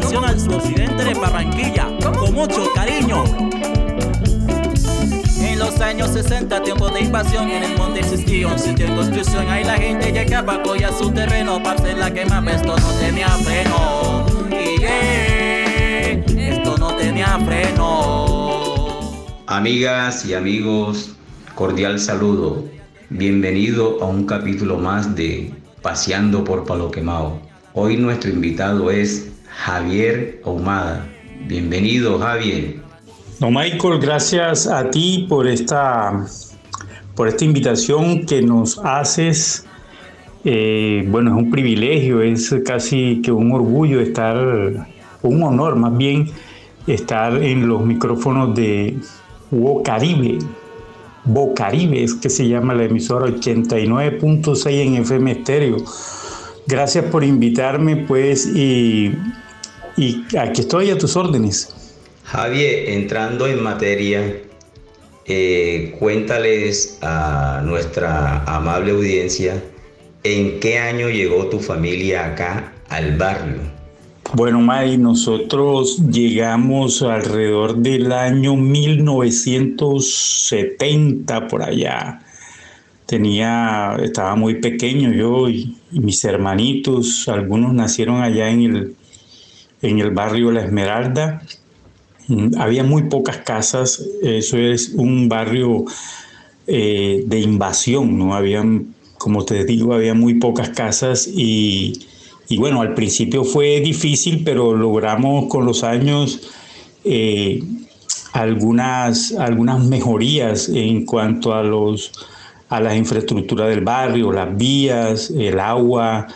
canción al suroccidente de Barranquilla, con mucho cariño. En los años 60, tiempo de invasión, en el monte existía un sitio de construcción. Ahí la gente llegaba, cogía su terreno, para hacer la quema, esto no tenía freno. Y esto no tenía freno. Amigas y amigos, cordial saludo. Bienvenido a un capítulo más de Paseando por Palo Quemado. Hoy nuestro invitado es Javier Ahumada. Bienvenido, Javier. No, Michael, gracias a ti por esta, por esta invitación que nos haces. Eh, bueno, es un privilegio, es casi que un orgullo estar, un honor más bien, estar en los micrófonos de Caribe. Bocaribe es que se llama la emisora 89.6 en FM estéreo. Gracias por invitarme, pues, y, y aquí estoy a tus órdenes. Javier, entrando en materia, eh, cuéntales a nuestra amable audiencia en qué año llegó tu familia acá al barrio. Bueno, May, nosotros llegamos alrededor del año 1970 por allá. Tenía, estaba muy pequeño yo y, mis hermanitos, algunos nacieron allá en el, en el barrio La Esmeralda. Mm, había muy pocas casas, eso es un barrio eh, de invasión, ¿no? Habían, como te digo, había muy pocas casas y bueno, al principio fue difícil, pero logramos con los años eh, algunas, algunas mejorías en cuanto a, los, a la infraestructura del barrio, las vías, el agua.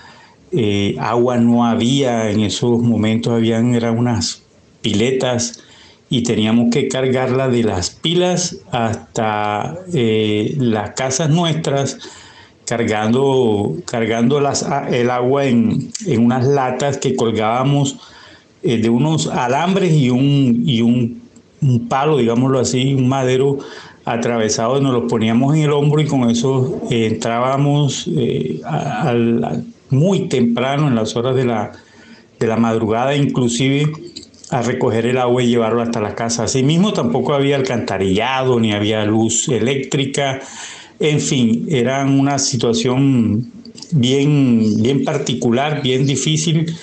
Eh, agua no había en esos momentos, habían eran unas piletas y teníamos que cargarla de las pilas hasta eh, las casas nuestras cargando, cargando las, el agua en, unas latas que colgábamos eh, de unos alambres y un, y un, palo, digámoslo así, un madero atravesado, nos lo poníamos en el hombro y con eso entrábamos eh, muy temprano en las horas de la, de la madrugada, inclusive a recoger el agua y llevarlo hasta la casa. Asimismo, tampoco había alcantarillado ni había luz eléctrica. En fin, era una situación bien, bien particular, bien difícil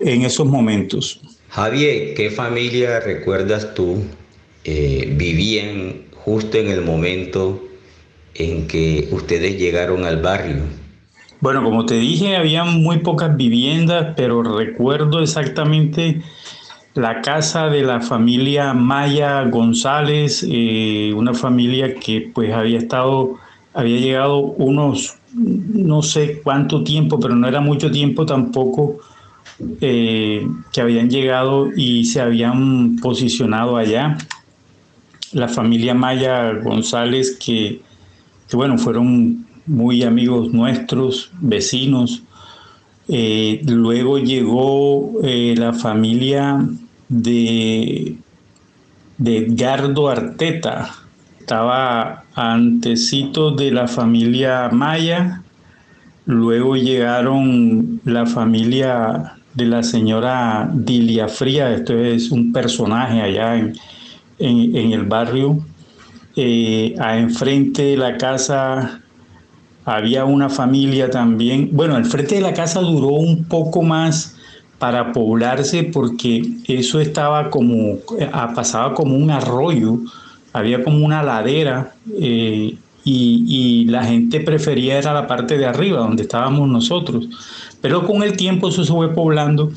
en esos momentos. Javier, ¿qué familia recuerdas tú eh, vivían justo en el momento en que ustedes llegaron al barrio? Bueno, como te dije, había muy pocas viviendas, pero recuerdo exactamente la casa de la familia Maya González, eh, una familia que pues había estado, había llegado unos, no sé cuánto tiempo, pero no era mucho tiempo tampoco, eh, que habían llegado y se habían posicionado allá. La familia Maya González, que, que bueno, fueron muy amigos nuestros, vecinos. Eh, luego llegó la familia de, de Edgardo Arteta. Estaba antecito de la familia Maya, luego llegaron la familia de la señora Dilia Fría, esto es un personaje allá en, el barrio. Eh, a enfrente de la casa había una familia también. Bueno, al frente de la casa duró un poco más para poblarse porque eso estaba como, eh, pasaba como un arroyo, había como una ladera eh, y, la gente prefería era la parte de arriba, donde estábamos nosotros. Pero con el tiempo eso se fue poblando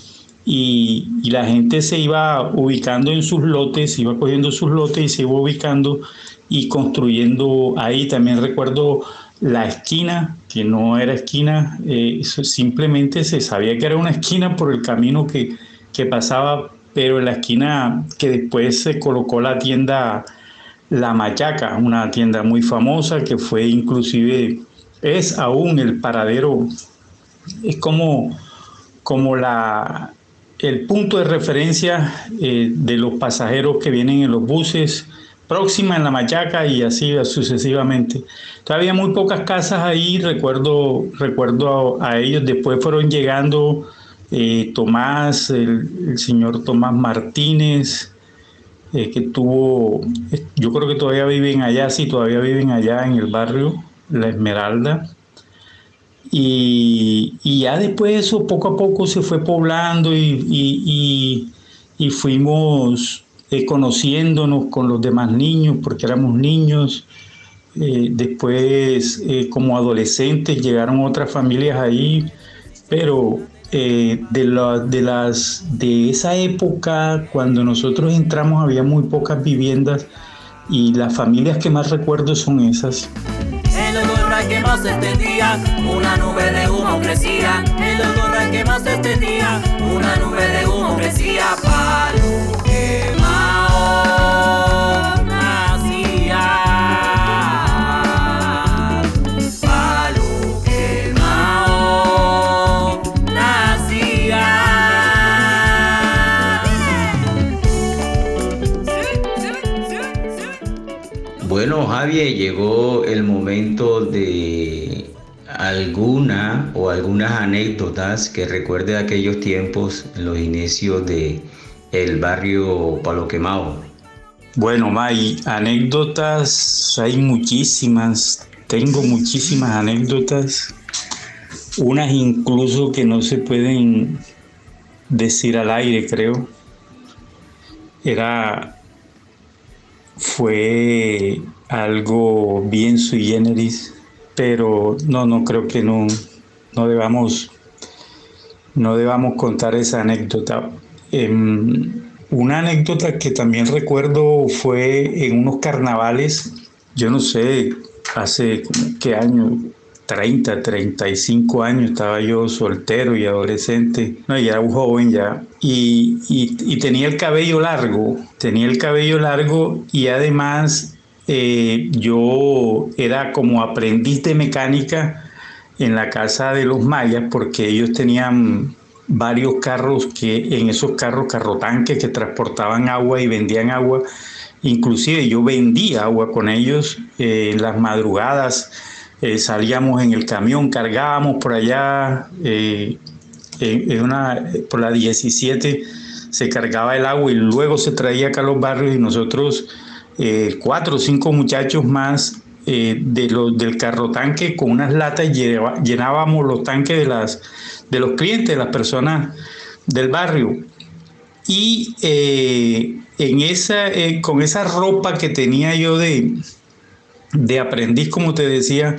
y, y, la gente se iba ubicando en sus lotes, iba cogiendo sus lotes y se iba ubicando y construyendo ahí. También recuerdo la esquina, que no era esquina, eh, simplemente se sabía que era una esquina por el camino que, pasaba, pero en la esquina que después se colocó la tienda La Machaca, una tienda muy famosa que fue inclusive, es aún el paradero, es como, como la, el punto de referencia eh, de los pasajeros que vienen en los buses próxima en la Machaca y así sucesivamente. Todavía muy pocas casas ahí, recuerdo, recuerdo a, ellos, después fueron llegando eh, Tomás, el, señor Tomás Martínez, eh, que tuvo, yo creo que todavía viven allá, sí, todavía viven allá en el barrio La Esmeralda. Y, ya después de eso, poco a poco se fue poblando y, fuimos eh, conociéndonos con los demás niños, porque éramos niños. después, como adolescentes, llegaron otras familias ahí, pero eh, de, de, las, de esa época, cuando nosotros entramos, había muy pocas viviendas y las familias que más recuerdo son esas. El olor a que más extendía, una nube de humo crecía. El olor a que más extendía, una nube de humo crecía. Palo Llegó el momento de alguna o algunas anécdotas que recuerde aquellos tiempos, los inicios de el barrio Palo Quemado. Bueno, May, anécdotas hay muchísimas. Tengo muchísimas anécdotas, unas incluso que no se pueden decir al aire, creo. Era fue algo bien sui generis, pero no, no creo que no, no debamos, no debamos contar esa anécdota. Em, una anécdota que también recuerdo fue en unos carnavales, yo no sé, hace qué año, 30, 35 años, estaba yo soltero y adolescente, no, ya era un joven ya, y, y, tenía el cabello largo, tenía el cabello largo y además eh, yo era como aprendiz de mecánica en la casa de los mayas porque ellos tenían varios carros que en esos carros, carrotanques que transportaban agua y vendían agua, inclusive yo vendía agua con ellos eh, en las madrugadas eh, salíamos en el camión, cargábamos por allá, en, una, por la 17 se cargaba el agua y luego se traía acá a los barrios y nosotros, eh, cuatro o cinco muchachos más de los, del carro tanque con unas latas llenábamos los tanques de, las, de los clientes, de las personas del barrio. Y en esa, con esa ropa que tenía yo de, de aprendiz, como te decía,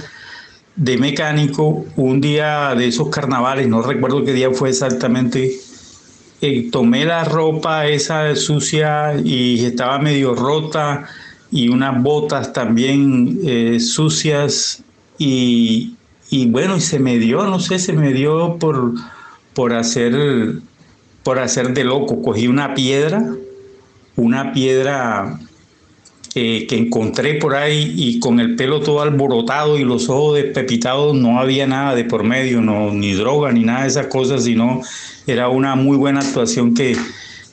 de mecánico, un día de esos carnavales, no recuerdo qué día fue exactamente, eh, tomé la ropa esa sucia y estaba medio rota y unas botas también eh, sucias y, bueno, y se me dio, no sé, se me dio por, por hacer por hacer de loco. Cogí una piedra, una piedra que encontré por ahí y con el pelo todo alborotado y los ojos despepitados, no había nada de por medio, no, ni droga ni nada de esas cosas, sino era una muy buena actuación que,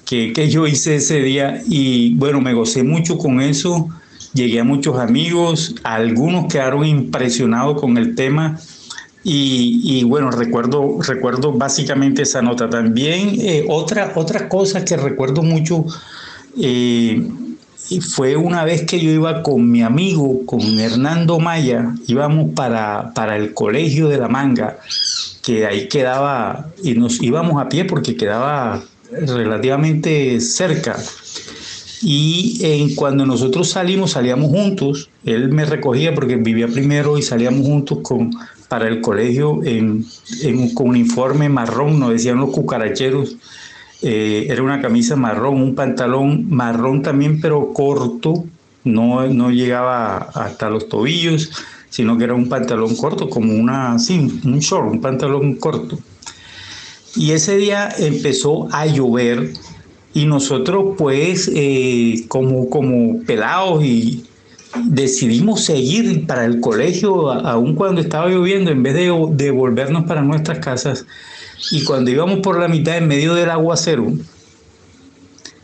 que, que yo hice ese día y bueno, me gocé mucho con eso, llegué a muchos amigos, algunos quedaron impresionados con el tema. Y, y, bueno, recuerdo, recuerdo básicamente esa nota. También eh, otra, otra cosa que recuerdo mucho, eh, y fue una vez que yo iba con mi amigo, con Hernando Maya, íbamos para, para el colegio de la manga, que ahí quedaba, y nos íbamos a pie porque quedaba relativamente cerca. Y en, cuando nosotros salimos, salíamos juntos, él me recogía porque vivía primero y salíamos juntos con, para el colegio en, en, con uniforme marrón, nos decían los cucaracheros eh, era una camisa marrón, un pantalón marrón también, pero corto, no, no llegaba hasta los tobillos, sino que era un pantalón corto, como una, sí, un short, un pantalón corto. Y ese día empezó a llover y nosotros pues eh, como, como pelados y decidimos seguir para el colegio aun cuando estaba lloviendo en vez de, de volvernos para nuestras casas y cuando íbamos por la mitad en medio del aguacero,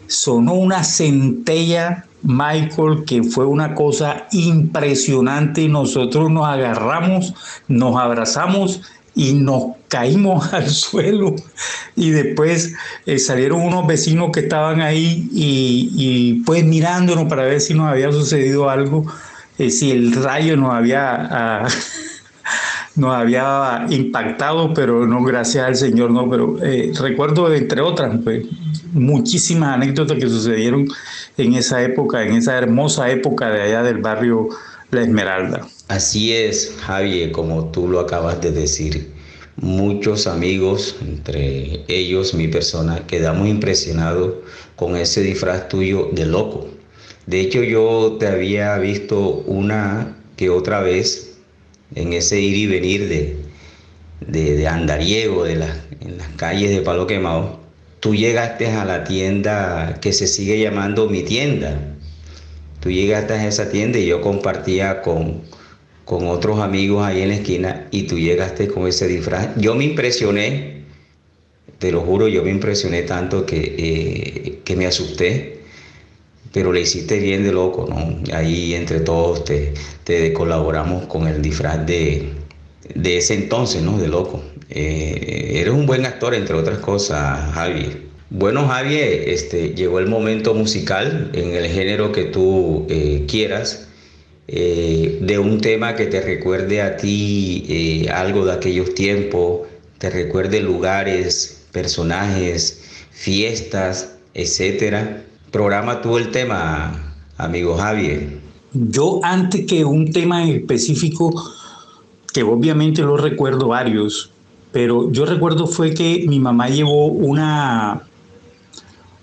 sonó una centella, Michael, que fue una cosa impresionante. Y nosotros nos agarramos, nos abrazamos y nos caímos al suelo. Y después eh, salieron unos vecinos que estaban ahí y, pues mirándonos para ver si nos había sucedido algo, eh, si el rayo nos había, ah, nos había impactado, pero no gracias al Señor, no, pero eh, recuerdo entre otras, pues, muchísimas anécdotas que sucedieron en esa época, en esa hermosa época de allá del barrio La Esmeralda. Así es, Javier, como tú lo acabas de decir. Muchos amigos, entre ellos mi persona, quedamos impresionados con ese disfraz tuyo de loco. De hecho, yo te había visto una que otra vez en ese ir y venir de, de, andariego de en las calles de Palo Quemado. Tú llegaste a la tienda que se sigue llamando mi tienda. Tú llegaste a esa tienda y yo compartía con, con otros amigos ahí en la esquina y tú llegaste con ese disfraz. Yo me impresioné, te lo juro, yo me impresioné tanto que, eh, que me asusté, pero le hiciste bien de loco, ¿no? Ahí entre todos te, te colaboramos con el disfraz de, de ese entonces, ¿no? De loco. Eh, eres un buen actor, entre otras cosas, Javier. Bueno, Javier, este, llegó el momento musical en el género que tú eh, quieras. Eh, de un tema que te recuerde a ti eh, algo de aquellos tiempos, te recuerde lugares, personajes, fiestas, etcétera. Programa tú el tema, amigo Javier. Yo antes que un tema específico, que obviamente lo recuerdo varios, pero yo recuerdo fue que mi mamá llevó una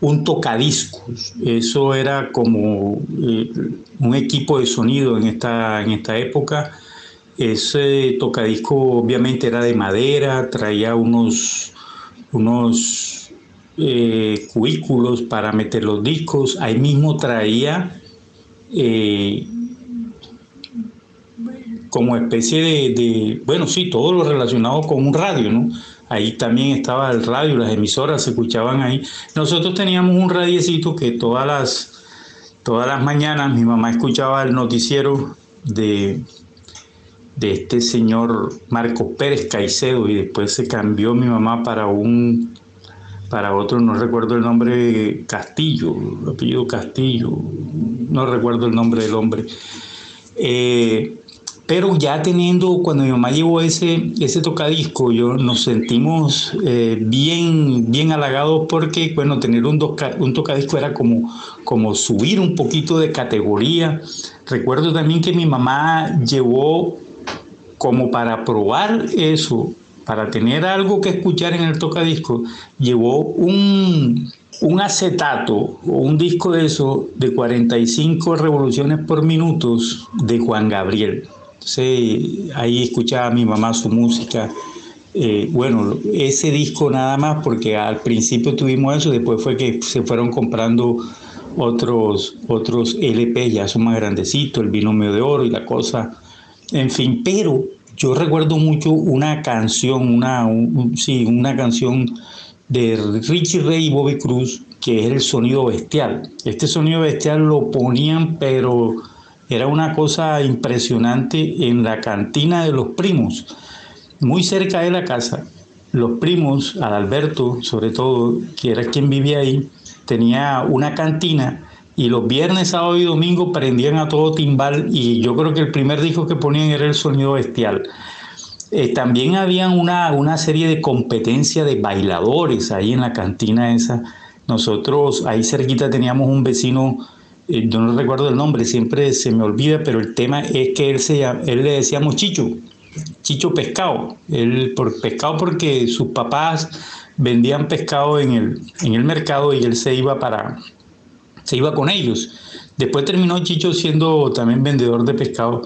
un tocadiscos. Eso era como eh, un equipo de sonido en esta, en esta época. Ese tocadisco obviamente era de madera, traía unos, unos eh, cubículos para meter los discos. Ahí mismo traía eh, como especie de, bueno, sí, todo lo relacionado con un radio, ¿no? Ahí también estaba el radio, las emisoras se escuchaban ahí. Nosotros teníamos un radiecito que todas las, todas las mañanas mi mamá escuchaba el noticiero de, de este señor Marco Pérez Caicedo y después se cambió mi mamá para un para otro no recuerdo el nombre Castillo, el apellido Castillo, no recuerdo el nombre del hombre. Eh, pero ya teniendo, cuando mi mamá llevó ese, ese tocadisco, yo nos sentimos eh, bien, bien halagados porque, bueno, tener un, un tocadisco era como, como subir un poquito de categoría. Recuerdo también que mi mamá llevó como para probar eso, para tener algo que escuchar en el tocadisco, llevó un, un acetato o un disco de eso de 45 revoluciones por minutos de Juan Gabriel. Sí, ahí escuchaba a mi mamá su música. Eh, bueno, ese disco nada más, porque al principio tuvimos eso, después fue que se fueron comprando otros, otros LP, ya son más grandecitos, el binomio de oro y la cosa, en fin, pero yo recuerdo mucho una canción, una, sí, una canción de Richie Ray y Bobby Cruz, que es el sonido bestial. Este sonido bestial lo ponían, pero era una cosa impresionante en la cantina de los primos, muy cerca de la casa. Los primos, Adalberto sobre todo, que era quien vivía ahí, tenía una cantina y los viernes, sábado y domingo prendían a todo timbal y yo creo que el primer disco que ponían era el sonido bestial. Eh, también había una, una serie de competencia de bailadores ahí en la cantina esa. Nosotros ahí cerquita teníamos un vecino eh, yo no recuerdo el nombre, siempre se me olvida, pero el tema es que él, se, él le decíamos Chicho, Chicho Pescado, él por pescado porque sus papás vendían pescado en el, en el mercado y él se iba para, se iba con ellos. Después terminó Chicho siendo también vendedor de pescado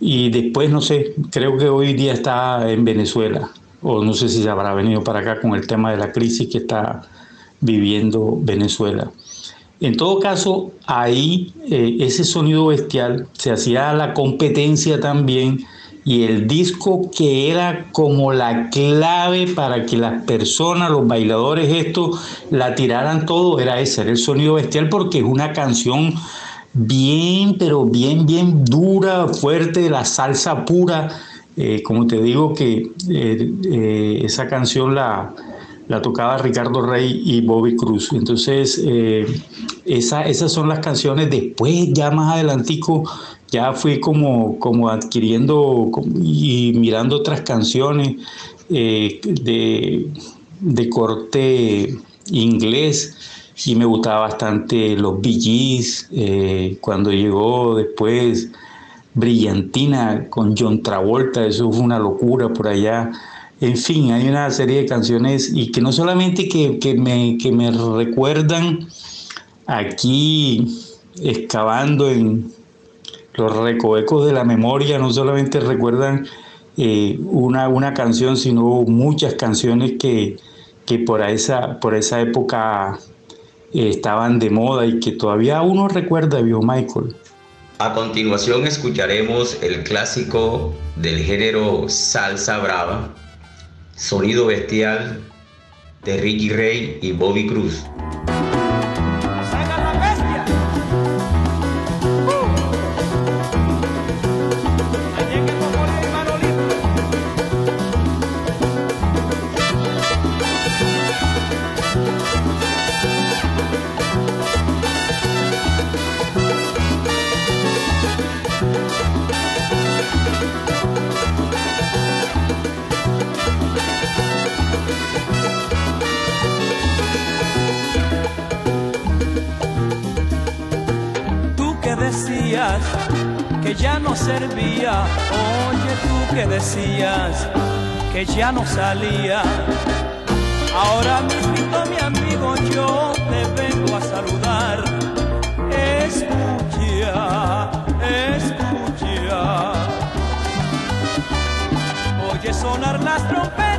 y después, no sé, creo que hoy día está en Venezuela o no sé si se habrá venido para acá con el tema de la crisis que está viviendo Venezuela. En todo caso, ahí eh, ese sonido bestial se hacía la competencia también y el disco que era como la clave para que las personas, los bailadores, esto la tiraran todo, era ese, era el sonido bestial porque es una canción bien, pero bien, bien dura, fuerte, la salsa pura. Eh, como te digo que eh, esa canción la, la, tocaba Ricardo Rey y Bobby Cruz. Entonces, esa, esas son las canciones. Después, ya más adelantico, ya fui como, como adquiriendo y mirando otras canciones de, de corte inglés y me gustaba bastante los Bee eh, cuando llegó después Brillantina con John Travolta, eso fue una locura por allá. En fin, hay una serie de canciones y que no solamente que, que, me, que me recuerdan aquí excavando en los recovecos de la memoria, no solamente recuerdan eh, una, una canción, sino muchas canciones que, que por esa, por esa época eh, estaban de moda y que todavía uno recuerda, vio Michael. A continuación escucharemos el clásico del género salsa brava, Sonido Bestial de Ricky Ray y Bobby Cruz. Oye tú que decías que ya no salía. Ahora mismo mi amigo yo te vengo a saludar. Escucha, escucha. Oye sonar las trompetas,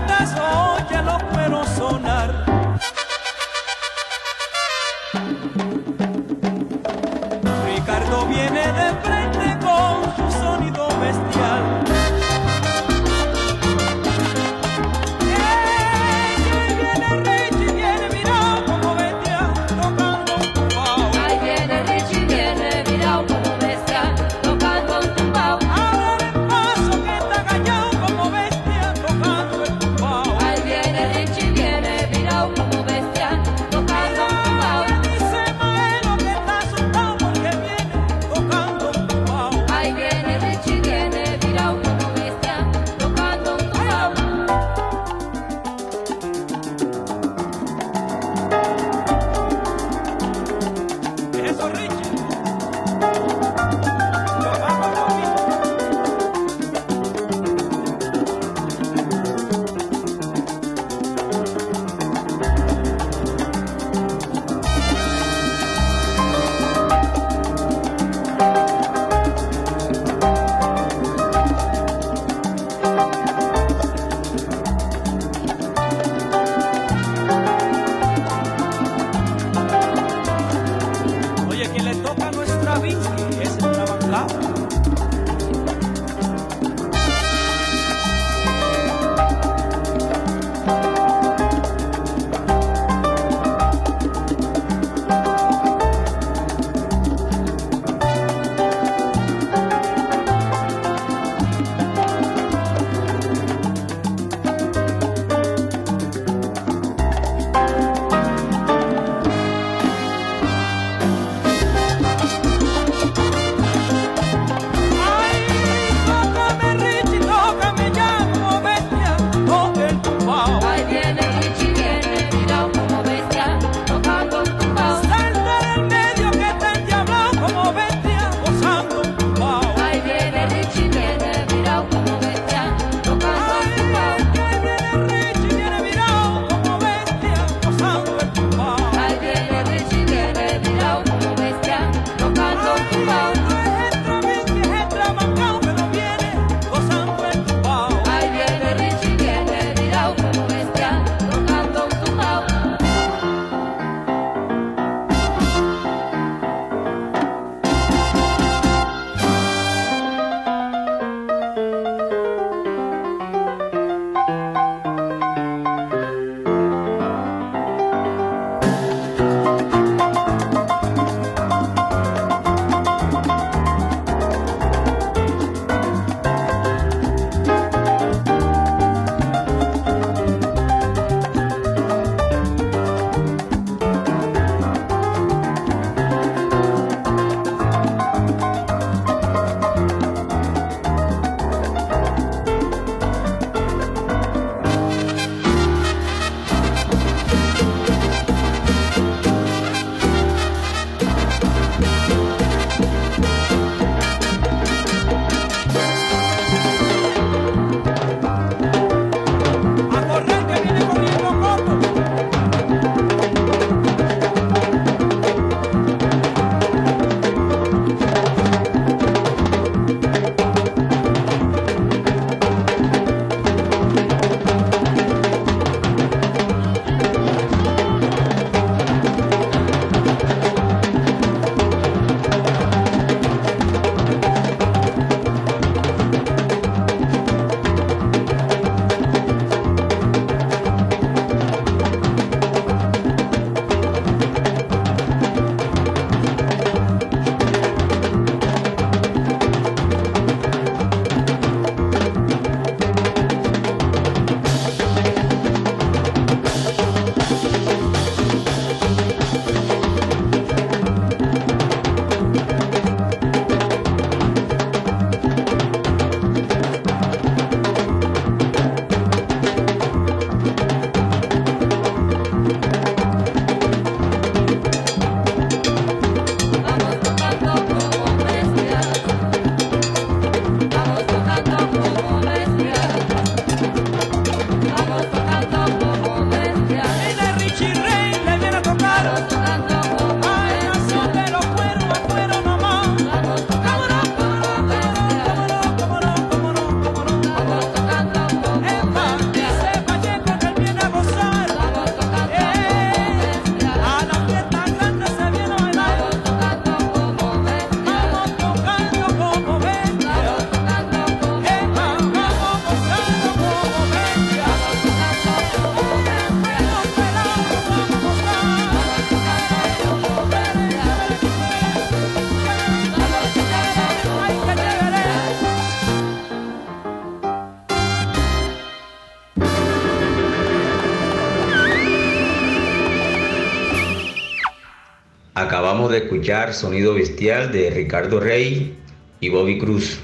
Acabamos de escuchar Sonido Bestial de Ricardo Rey y Bobby Cruz.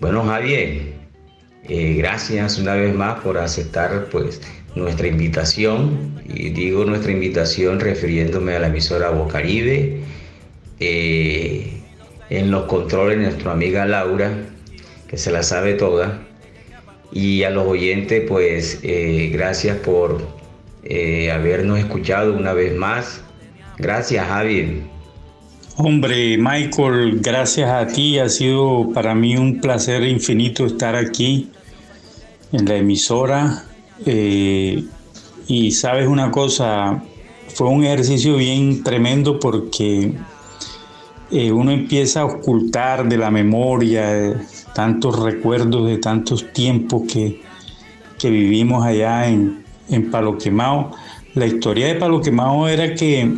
Bueno, Javier, eh, gracias una vez más por aceptar pues nuestra invitación. Y digo nuestra invitación refiriéndome a la emisora Bocaribe. Eh, en los controles nuestra amiga Laura, que se la sabe toda. Y a los oyentes, pues eh, gracias por habernos escuchado una vez más. Gracias, Javier. Hombre, Michael, gracias a ti. Ha sido para mí un placer infinito estar aquí en la emisora. Eh, y sabes una cosa, fue un ejercicio bien tremendo porque eh, uno empieza a ocultar de la memoria tantos recuerdos de tantos tiempos que, que vivimos allá en, en Palo Quemado. La historia de Palo Quemado era que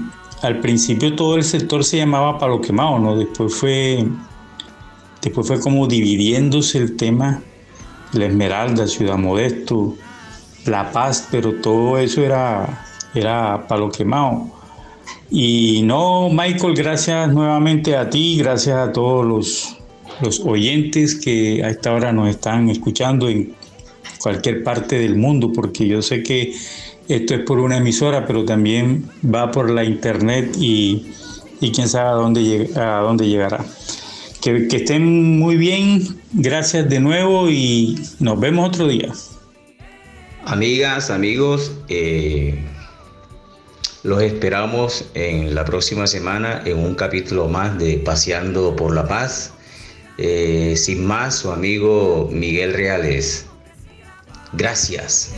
al principio todo el sector se llamaba Palo Quemado, ¿no? Después fue, después fue como dividiéndose el tema, la Esmeralda, Ciudad Modesto, La Paz, pero todo eso era, era Palo Quemado. Y no, Michael, gracias nuevamente a ti, gracias a todos los, los oyentes que a esta hora nos están escuchando en cualquier parte del mundo, porque yo sé que esto es por una emisora, pero también va por la internet y, quién sabe a dónde, a dónde llegará. Que, estén muy bien, gracias de nuevo y nos vemos otro día. Amigas, amigos, eh, los esperamos en la próxima semana en un capítulo más de Paseando por la Paz. Eh, sin más, su amigo Miguel Reales. Gracias.